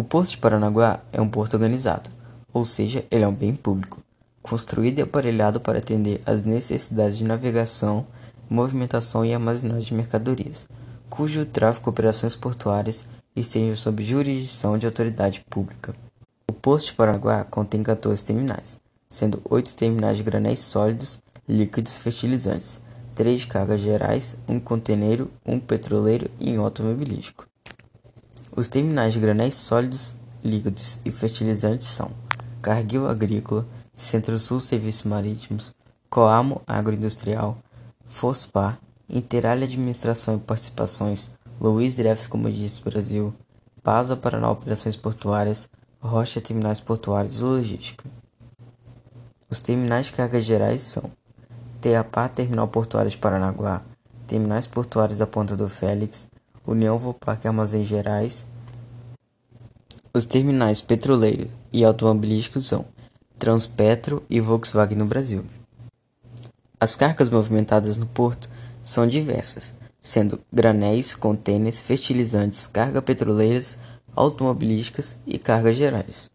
O Porto de Paranaguá é um porto organizado, ou seja, ele é um bem público, construído e aparelhado para atender às necessidades de navegação, movimentação e armazenagem de mercadorias, cujo tráfego e operações portuárias estejam sob jurisdição de autoridade pública. O Porto de Paranaguá contém 14 terminais, sendo 8 terminais de granéis sólidos, líquidos e fertilizantes, 3 de cargas gerais, um conteneiro, um petroleiro e um automobilístico. Os terminais de granéis sólidos, líquidos e fertilizantes são Cargill Agrícola, Centro-Sul Serviços Marítimos, Coamo Agroindustrial, Fospar, Interalha Administração e Participações, Luiz Dreyfus Commodities Brasil, Pasa Paraná Operações Portuárias, Rocha Terminais Portuários e Logística. Os terminais de cargas gerais são TAPA Terminal Portuário de Paranaguá, Terminais Portuários da Ponta do Félix, União Vopak Armazéns Gerais. Os terminais petroleiro e automobilísticos são Transpetro e Volkswagen no Brasil. As cargas movimentadas no porto são diversas, sendo granéis, contêineres, fertilizantes, carga petroleiras, automobilísticas e cargas gerais.